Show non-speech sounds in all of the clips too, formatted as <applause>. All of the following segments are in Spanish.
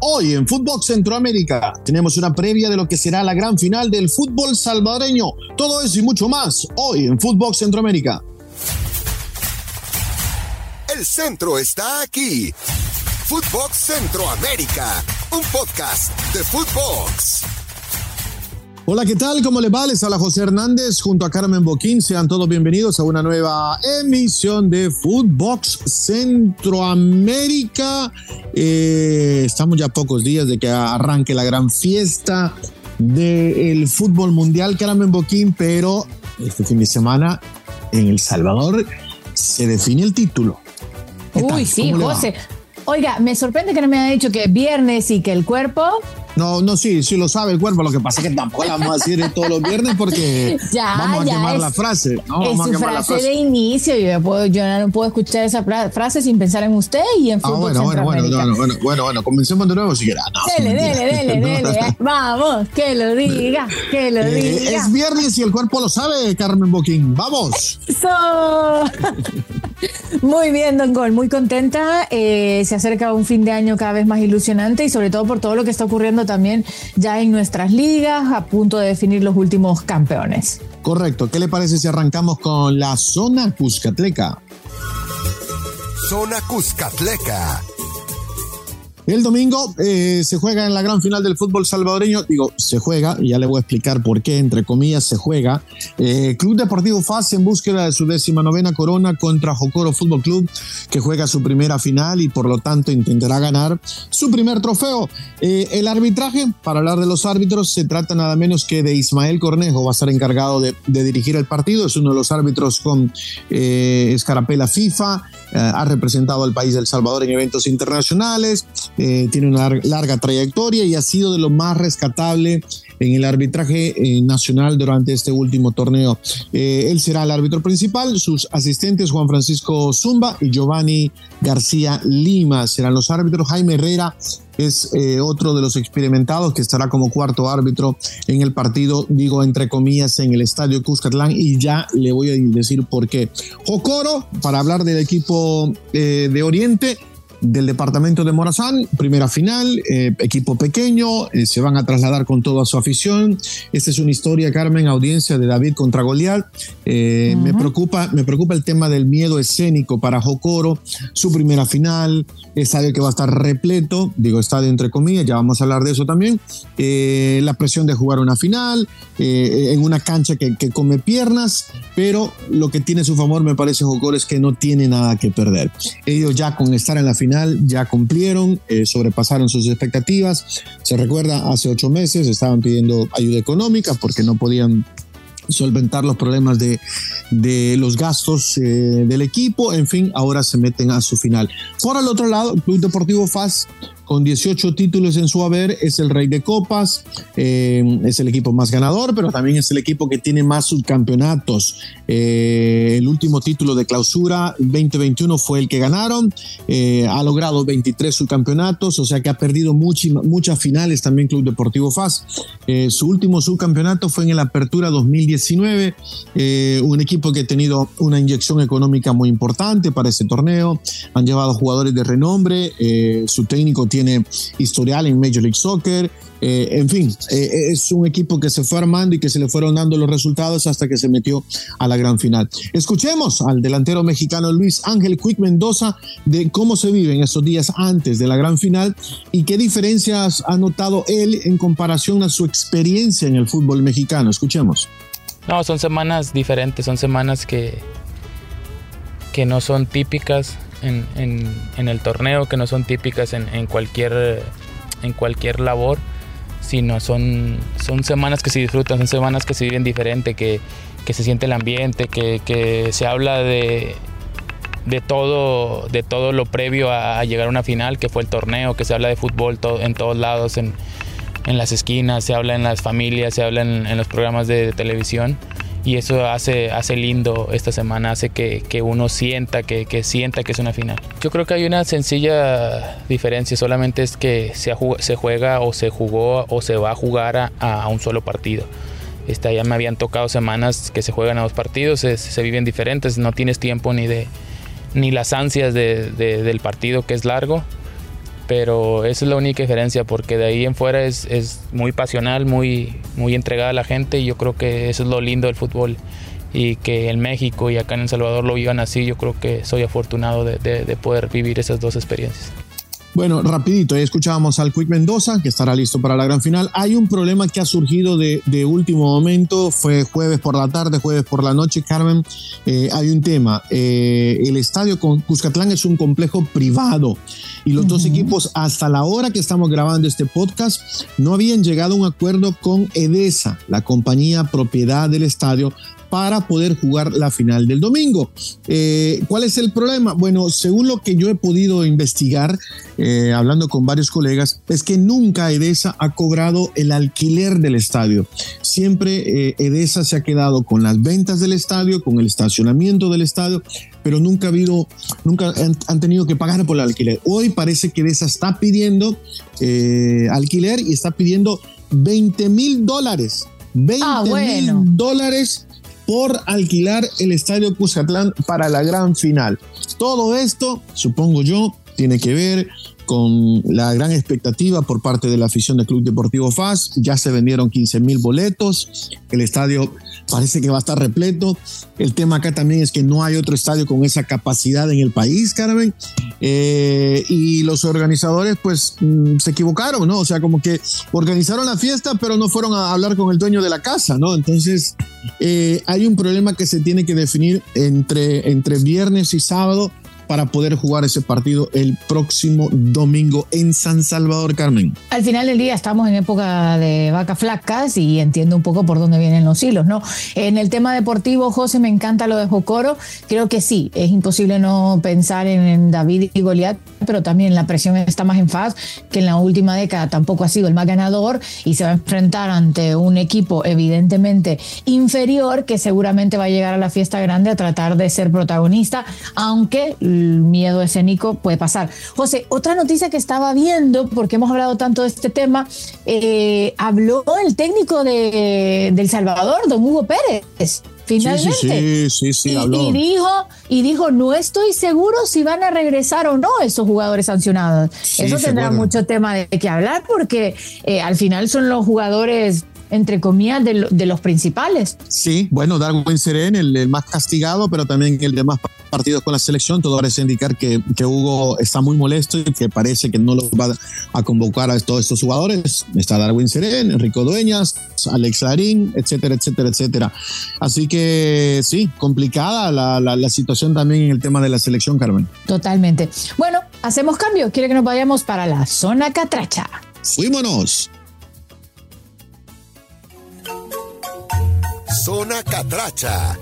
Hoy en Fútbol Centroamérica tenemos una previa de lo que será la gran final del fútbol salvadoreño. Todo eso y mucho más hoy en Fútbol Centroamérica. El centro está aquí. Footbox Centroamérica, un podcast de Footbox. Hola, ¿qué tal? ¿Cómo les va? Les habla José Hernández junto a Carmen Boquín. Sean todos bienvenidos a una nueva emisión de Footbox Centroamérica. Eh, estamos ya a pocos días de que arranque la gran fiesta del fútbol mundial, Carmen Boquín, pero este fin de semana en El Salvador se define el título. Uy, sí, José. Oiga, me sorprende que no me haya dicho que es viernes y que el cuerpo no, no, sí, sí lo sabe el cuerpo. Lo que pasa es que tampoco la vamos a decir todos los viernes porque <laughs> vamos a quemar la frase. ¿no? Es su frase, de inicio. Yo, puedo, yo, no puedo escuchar esa frase sin pensar en usted y en ah, bueno, bueno, bueno, bueno, bueno, bueno, bueno, comencemos de nuevo si quiera. dele, dele, <laughs> dele, dele, Vamos, que lo diga, que lo eh, diga. Es viernes y el cuerpo lo sabe, Carmen Boquín. Vamos. <laughs> Muy bien, Don Gol, muy contenta. Eh, se acerca un fin de año cada vez más ilusionante y sobre todo por todo lo que está ocurriendo también ya en nuestras ligas, a punto de definir los últimos campeones. Correcto. ¿Qué le parece si arrancamos con la zona Cuscatleca? Zona Cuscatleca el domingo eh, se juega en la gran final del fútbol salvadoreño. Digo, se juega, y ya le voy a explicar por qué, entre comillas, se juega. Eh, Club Deportivo FAS en búsqueda de su décima novena corona contra Jocoro Fútbol Club, que juega su primera final y por lo tanto intentará ganar su primer trofeo. Eh, el arbitraje, para hablar de los árbitros, se trata nada menos que de Ismael Cornejo, va a estar encargado de, dirigir el partido. Es uno de los árbitros con escarapela FIFA, ha representado al país de El Salvador en eventos internacionales eh, tiene una larga, trayectoria y ha sido de lo más rescatable en el arbitraje eh, nacional durante este último torneo. Eh, él será el árbitro principal, sus asistentes Juan Francisco Zumba y Giovanni García Lima serán los árbitros. Jaime Herrera es otro de los experimentados que estará como cuarto árbitro en el partido, digo entre comillas, en el estadio Cuscatlán y ya le voy a decir por qué. Jocoro, para hablar del equipo de Oriente, del departamento de Morazán, primera final, eh, equipo pequeño, eh, se van a trasladar con toda su afición. Esta es una historia, Carmen, audiencia de David contra Goliat. Eh, me, preocupa, me preocupa el tema del miedo escénico para Jocoro, su primera final, estadio que va a estar repleto, digo estadio entre comillas, ya vamos a hablar de eso también, la presión de jugar una final, en una cancha que, que, come piernas, pero lo que tiene su favor, me parece, Jocoro, es que no tiene nada que perder. Ellos ya con estar en la final, ya cumplieron, eh, sobrepasaron sus expectativas. Se recuerda, hace ocho meses estaban pidiendo ayuda económica porque no podían solventar los problemas de, de los gastos eh, del equipo. En fin, ahora se meten a su final. Por el otro lado, Club Deportivo FAS con 18 títulos en su haber, es el rey de copas, eh, es el equipo más ganador, pero también es el equipo que tiene más subcampeonatos. Eh, el último título de clausura 2021 fue el que ganaron, eh, ha logrado 23 subcampeonatos, o sea que ha perdido muchas finales también Club Deportivo FAS. su último subcampeonato fue en el Apertura 2019, un equipo que ha tenido una inyección económica muy importante para ese torneo, han llevado jugadores de renombre, su técnico tiene tiene historial en Major League Soccer. Eh, en fin, eh, es un equipo que se fue armando y que se le fueron dando los resultados hasta que se metió a la gran final. Escuchemos al delantero mexicano Luis Ángel Quick Mendoza de cómo se vive en estos días antes de la gran final y qué diferencias ha notado él en comparación a su experiencia en el fútbol mexicano. Escuchemos. No, son semanas diferentes, son semanas que, que no son típicas en, el torneo, que no son típicas en, cualquier, en cualquier labor, sino son, son semanas que se disfrutan, son semanas que se viven diferente, que, se siente el ambiente, que, se habla de, de, todo, de todo lo previo a, llegar a una final, que fue el torneo, que se habla de fútbol en todos lados, en, las esquinas, se habla en las familias, se habla en, los programas de televisión y eso hace, hace lindo esta semana, hace que, uno sienta que, sienta que es una final. Yo creo que hay una sencilla diferencia, solamente es que se, juega o se jugó o se va a jugar a, un solo partido. Esta, ya me habían tocado semanas que se juegan a dos partidos, se, viven diferentes, no tienes tiempo ni de ni las ansias del partido que es largo, pero esa es la única diferencia porque de ahí en fuera es, es muy pasional, muy, muy entregada a la gente y yo creo que eso es lo lindo del fútbol y que en México y acá en El Salvador lo vivan así, yo creo que soy afortunado de, de poder vivir esas dos experiencias. Bueno, rapidito, ya escuchábamos al Quick Mendoza, que estará listo para la gran final. Hay un problema que ha surgido de, último momento, fue jueves por la tarde, jueves por la noche, Carmen. Eh, hay un tema, eh, el estadio con Cuscatlán es un complejo privado y los dos equipos hasta la hora que estamos grabando este podcast no habían llegado a un acuerdo con Edesa, la compañía propiedad del estadio, para poder jugar la final del domingo. Eh, ¿Cuál es el problema? Bueno, según lo que yo he podido investigar, eh, hablando con varios colegas, es que nunca Edesa ha cobrado el alquiler del estadio. Siempre eh, Edesa se ha quedado con las ventas del estadio, con el estacionamiento del estadio, pero nunca ha habido, nunca han, tenido que pagar por el alquiler. Hoy parece que Edesa está pidiendo alquiler y está pidiendo 20 mil dólares. 20 ah, mil dólares por alquilar el Estadio Cuscatlán para la gran final. Todo esto, supongo yo, tiene que ver con la gran expectativa por parte de la afición del Club Deportivo FAS. Ya se vendieron 15 mil boletos. El estadio parece que va a estar repleto. El tema acá también es que no hay otro estadio con esa capacidad en el país, Carmen. Eh, y los organizadores, pues, mm, se equivocaron, ¿no? O sea, como que organizaron la fiesta, pero no fueron a hablar con el dueño de la casa, ¿no? Entonces, eh, hay un problema que se tiene que definir entre, entre viernes y sábado para poder jugar ese partido el próximo domingo en San Salvador, Carmen. Al final del día estamos en época de vacas flacas y entiendo un poco por dónde vienen los hilos, ¿no? En el tema deportivo, José, me encanta lo de Jocoro. Creo que sí, es imposible no pensar en David y Goliat, pero también la presión está más en faz, que en la última década tampoco ha sido el más ganador y se va a enfrentar ante un equipo evidentemente inferior que seguramente va a llegar a la fiesta grande a tratar de ser protagonista, aunque miedo escénico puede pasar. José, otra noticia que estaba viendo, porque hemos hablado tanto de este tema, eh, habló el técnico de, del Salvador, don Hugo Pérez. Finalmente. Sí, sí, sí, y, dijo, y dijo, no estoy seguro si van a regresar o no esos jugadores sancionados. Eso tendrá mucho tema de que hablar porque eh, al final son los jugadores entre comillas, de, de, los principales. Sí, bueno, Darwin Seren, el, el, más castigado, pero también el de más partidos con la selección, todo parece indicar que, que, Hugo está muy molesto y que parece que no lo va a convocar a todos estos jugadores. Está Darwin Seren, Enrico Dueñas, Alex Larín, etcétera, etcétera, etcétera. Así que sí, complicada la, la, la situación también en el tema de la selección, Carmen. Totalmente. Bueno, hacemos cambio. Quiere que nos vayamos para la zona catracha. Fuímonos. Zona Catracha.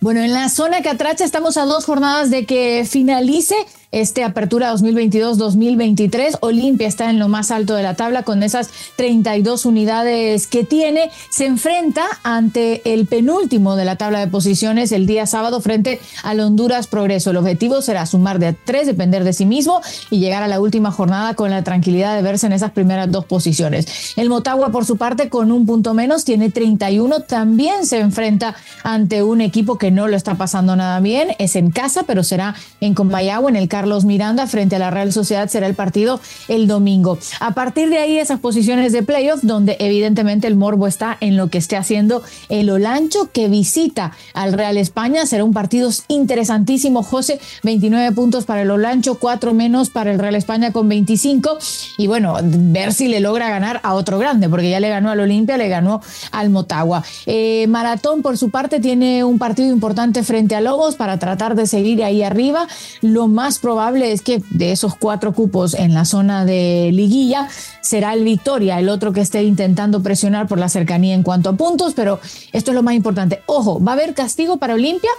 Bueno, en la zona Catracha estamos a dos jornadas de que finalice este Apertura 2022-2023. Olimpia está en lo más alto de la tabla con esas 32 unidades que tiene. Se enfrenta ante el penúltimo de la tabla de posiciones el día sábado frente al Honduras Progreso. El objetivo será sumar de a tres, depender de sí mismo y llegar a la última jornada con la tranquilidad de verse en esas primeras dos posiciones. El Motagua, por su parte, con un punto menos, tiene 31. También se enfrenta ante un equipo que no lo está pasando nada bien. Es en casa, pero será en Combayagua, en el Carlos Miranda frente a la Real Sociedad será el partido el domingo. A partir de ahí, esas posiciones de playoff, donde evidentemente el morbo está en lo que esté haciendo el Olancho, que visita al Real España. Será un partido interesantísimo, José. 29 puntos para el Olancho, 4 menos para el Real España con 25. Y bueno, ver si le logra ganar a otro grande, porque ya le ganó al Olimpia, le ganó al Motagua. Eh, Maratón, por su parte, tiene un partido importante frente a Lobos para tratar de seguir ahí arriba. Lo más probable probable es que de esos cuatro cupos en la zona de liguilla será el Victoria, el otro que esté intentando presionar por la cercanía en cuanto a puntos, pero esto es lo más importante. Ojo, va a haber castigo para Olimpia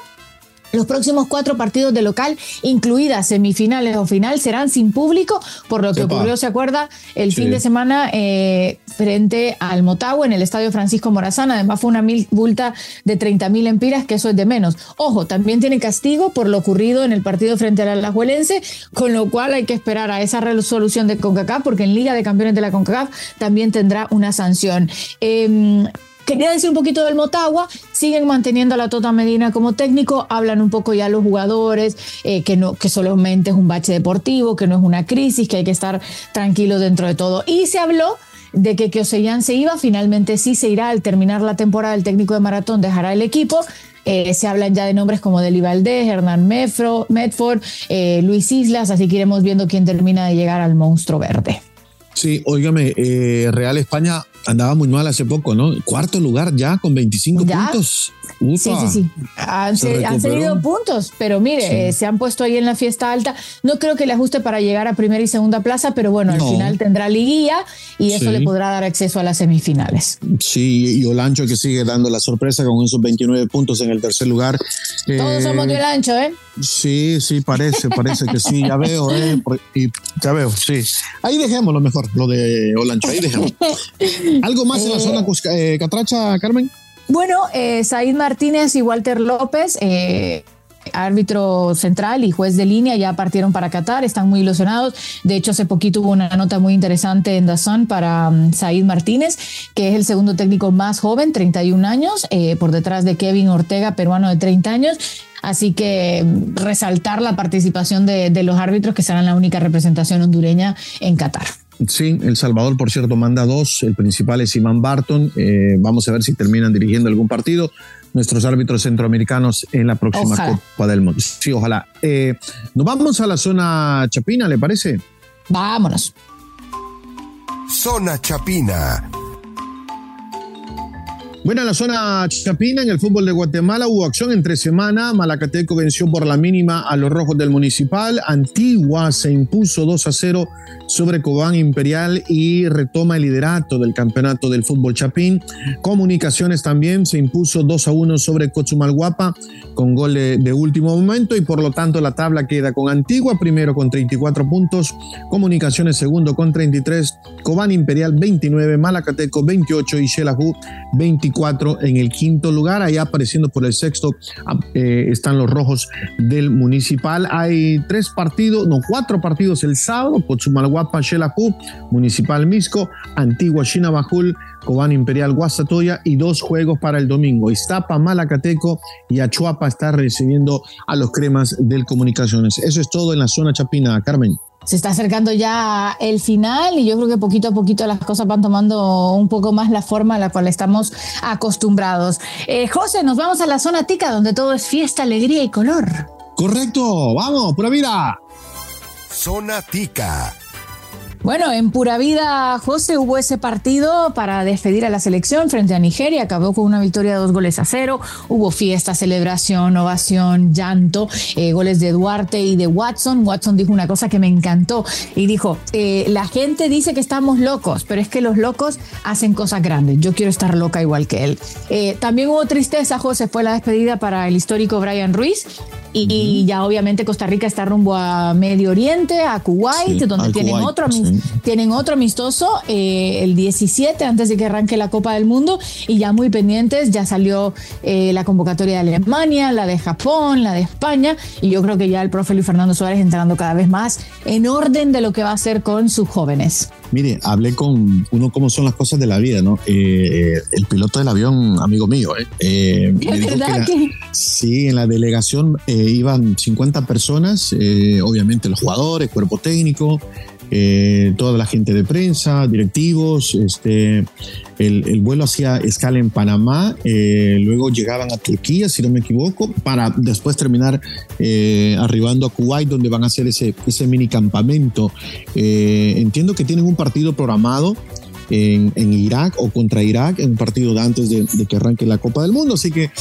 los próximos cuatro partidos de local, incluidas semifinales o final, serán sin público, por lo que ocurrió, ¿se acuerda? El fin de semana eh, frente al Motagua en el Estadio Francisco Morazán. Además fue una multa de 30 mil empiras, que eso es de menos. Ojo, también tiene castigo por lo ocurrido en el partido frente al Alajuelense, con lo cual hay que esperar a esa resolución de CONCACAF, porque en Liga de Campeones de la CONCACAF también tendrá una sanción. Eh, quería decir un poquito del Motagua, siguen manteniendo a la Tota Medina como técnico, hablan un poco ya los jugadores, eh, que, no, que solamente es un bache deportivo, que no es una crisis, que hay que estar tranquilo dentro de todo. Y se habló de que Kioseyan se iba, finalmente sí se irá al terminar la temporada, el técnico de maratón dejará el equipo. Eh, se hablan ya de nombres como Deli Valdés, Hernán Medford, eh, Luis Islas, así que iremos viendo quién termina de llegar al monstruo verde. Sí, óigame, eh, Real España andaba muy mal hace poco, ¿no? Cuarto lugar ya con 25 puntos. sí, sí, sí. Han, seguido puntos, pero mire, eh, se han puesto ahí en la fiesta alta. No creo que le ajuste para llegar a primera y segunda plaza, pero bueno, al final tendrá liguilla y eso le podrá dar acceso a las semifinales. Sí, y Olancho que sigue dando la sorpresa con esos 29 puntos en el tercer lugar. Todos somos de Olancho, ¿eh? Sí, sí, parece, parece que sí, ya veo, ¿eh? ya veo, sí. Ahí dejémoslo mejor, lo de Olancho, <laughs> ahí. ¿Algo más en la zona eh, Catracha, Carmen? Bueno, eh, Said Martínez y Walter López, eh, árbitro central y juez de línea, ya partieron para Qatar, están muy ilusionados. De hecho, hace poquito hubo una nota muy interesante en Dazón para um, Said Martínez, que es el segundo técnico más joven, 31 años, eh, por detrás de Kevin Ortega, peruano de 30 años. Así que mm, resaltar la participación de, de los árbitros que serán la única representación hondureña en Qatar. Sí, El Salvador, por cierto, manda dos. El principal es Iván Barton. Eh, vamos a ver si terminan dirigiendo algún partido. Nuestros árbitros centroamericanos en la próxima Copa del Mundo. Sí, ojalá. Eh, nos vamos a la zona Chapina, ¿le parece? Vámonos. Zona Chapina bueno, en la zona Chapina, en el fútbol de Guatemala, hubo acción entre semana. Malacateco venció por la mínima a los rojos del Municipal. Antigua se impuso 2 a 0 sobre Cobán Imperial y retoma el liderato del campeonato del fútbol Chapín. Comunicaciones también se impuso 2 a 1 sobre Cochumalguapa con gol de, último momento y por lo tanto la tabla queda con Antigua primero con 34 puntos, Comunicaciones segundo con 33, Cobán Imperial 29, Malacateco 28 y Xelajú 24 en el quinto lugar. Allá apareciendo por el sexto ah, eh, están los rojos del municipal. Hay tres partidos, no, cuatro partidos el sábado: Pochumalguapa, Xelajú, Municipal Misco, Antigua Chinabajul, Cobán Imperial Guasatoya y dos juegos para el domingo. Iztapa, Malacateco y Achuapa está recibiendo a los cremas del Comunicaciones. Eso es todo en la zona chapina, Carmen se está acercando ya el final y yo creo que poquito a poquito las cosas van tomando un poco más la forma a la cual estamos acostumbrados. Eh, José, nos vamos a la zona tica donde todo es fiesta, alegría y color. Correcto, vamos, pura vida. Zona tica bueno, en pura vida, José, hubo ese partido para despedir a la selección frente a Nigeria, acabó con una victoria de dos goles a cero, hubo fiesta, celebración, ovación, llanto, eh, goles de Duarte y de Watson. Watson dijo una cosa que me encantó y dijo, eh, la gente dice que estamos locos, pero es que los locos hacen cosas grandes, yo quiero estar loca igual que él. Eh, también hubo tristeza, José, fue la despedida para el histórico Brian Ruiz, y, ya obviamente Costa Rica está rumbo a Medio Oriente, a Kuwait, donde tienen, otro, tienen otro amistoso eh, el 17 antes de que arranque la Copa del Mundo. Y ya muy pendientes, ya salió eh, la convocatoria de Alemania, la de Japón, la de España. Y yo creo que ya el profe Luis Fernando Suárez entrando cada vez más en orden de lo que va a hacer con sus jóvenes. Mire, hablé con uno cómo son las cosas de la vida, ¿no? Eh, el piloto del avión, amigo mío, ¿eh? verdad que, Sí, en la delegación iban 50 personas, obviamente los jugadores, cuerpo técnico, eh, toda la gente de prensa, directivos, este, el, vuelo hacía escala en Panamá, eh, luego llegaban a Turquía, si no me equivoco, para después terminar eh, arribando a Kuwait, donde van a hacer ese, ese mini campamento. entiendo que tienen un partido programado en, Irak o contra Irak en un partido de antes de, que arranque la Copa del Mundo. Así que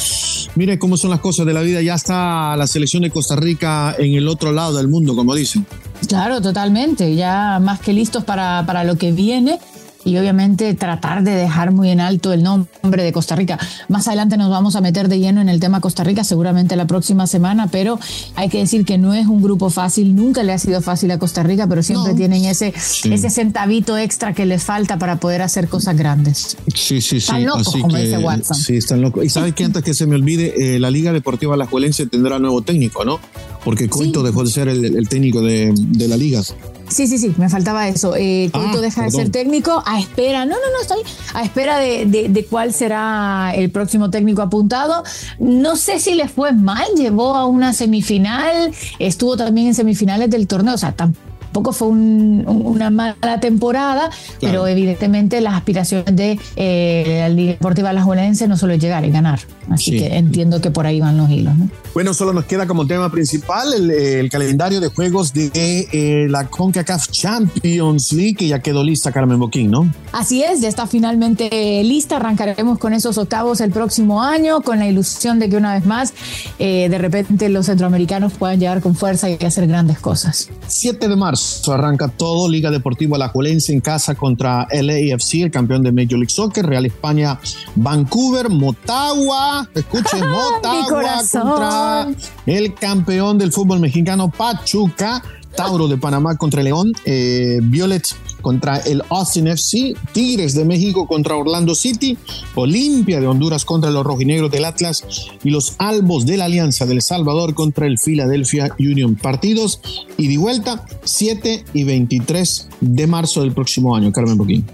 mire cómo son las cosas de la vida. Ya está la selección de Costa Rica en el otro lado del mundo, como dicen. Claro, totalmente. Ya más que listos para, para lo que viene y obviamente tratar de dejar muy en alto el nombre de Costa Rica. Más adelante nos vamos a meter de lleno en el tema Costa Rica, seguramente la próxima semana, pero hay que decir que no es un grupo fácil, nunca le ha sido fácil a Costa Rica, pero siempre tienen ese, ese centavito extra que les falta para poder hacer cosas grandes. Sí, sí, sí. Están locos, como dice Watson. Sí, están locos. Y sabes que antes que se me olvide, eh, la Liga Deportiva Alajuelense tendrá nuevo técnico, ¿no? Porque Coito dejó de ser el, técnico de, de la liga. Sí, sí, sí, me faltaba eso. Eh, Coito Ah, deja de ser técnico a espera, no, no, no, estoy a espera de, de- de cuál será el próximo técnico apuntado. No sé si le fue mal, llevó a una semifinal, estuvo también en semifinales del torneo, o sea, tampoco fue un- un- una mala temporada, pero evidentemente las aspiraciones de eh, la Liga Deportiva Alajuelense no solo es llegar, es ganar. Así Sí. que entiendo que por ahí van los hilos, ¿no? Bueno, solo nos queda como tema principal el, el calendario de juegos de eh, la CONCACAF Champions League, que ya quedó lista Carmen Boquín, ¿no? Así es, ya está finalmente lista. Arrancaremos con esos octavos el próximo año, con la ilusión de que una vez más, eh, de repente los centroamericanos puedan llegar con fuerza y hacer grandes cosas. 7 de marzo arranca todo, Liga Deportiva Alajuelense en casa contra LAFC, el campeón de Major League Soccer, Real España, Vancouver, Motagua, escuchen, <laughs> Mi Motagua contra el campeón del fútbol mexicano, Pachuca, Tauro de Panamá contra León, eh, Violet contra el Austin FC, Tigres de México contra Orlando City, Olimpia de Honduras contra los rojinegros del Atlas y los Albos de la Alianza del Salvador contra el Philadelphia Union. Partidos y de vuelta 7 y 23 de marzo del próximo año. Carmen Boquín.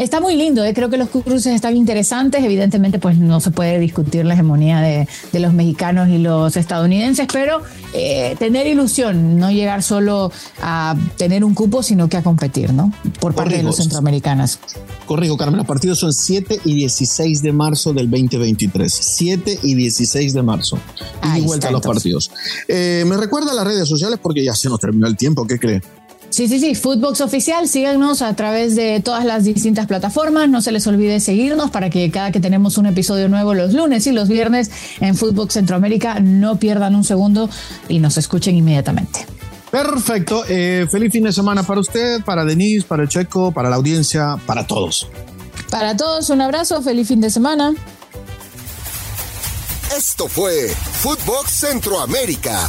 Está muy lindo, eh, creo que los cruces están interesantes. Evidentemente, pues no se puede discutir la hegemonía de, de los mexicanos y los estadounidenses, pero eh, tener ilusión, no llegar solo a tener un cupo, sino que a competir, ¿no? Por parte de los centroamericanos. Corrijo, Carmen, los partidos son 7 y 16 de marzo del 2023. 7 y 16 de marzo. Y vuelta está, los entonces. partidos. Eh, me recuerda las redes sociales porque ya se nos terminó el tiempo. ¿Qué cree? Sí, sí, sí, Footbox Oficial, síganos a través de todas las distintas plataformas, no se les olvide seguirnos para que cada que tenemos un episodio nuevo los lunes y los viernes en Footbox Centroamérica no pierdan un segundo y nos escuchen inmediatamente. Perfecto. Eh, feliz fin de semana para usted, para Denise, para el Checo, para la audiencia, para todos. Para todos un abrazo, feliz fin de semana. Esto fue Footbox Centroamérica,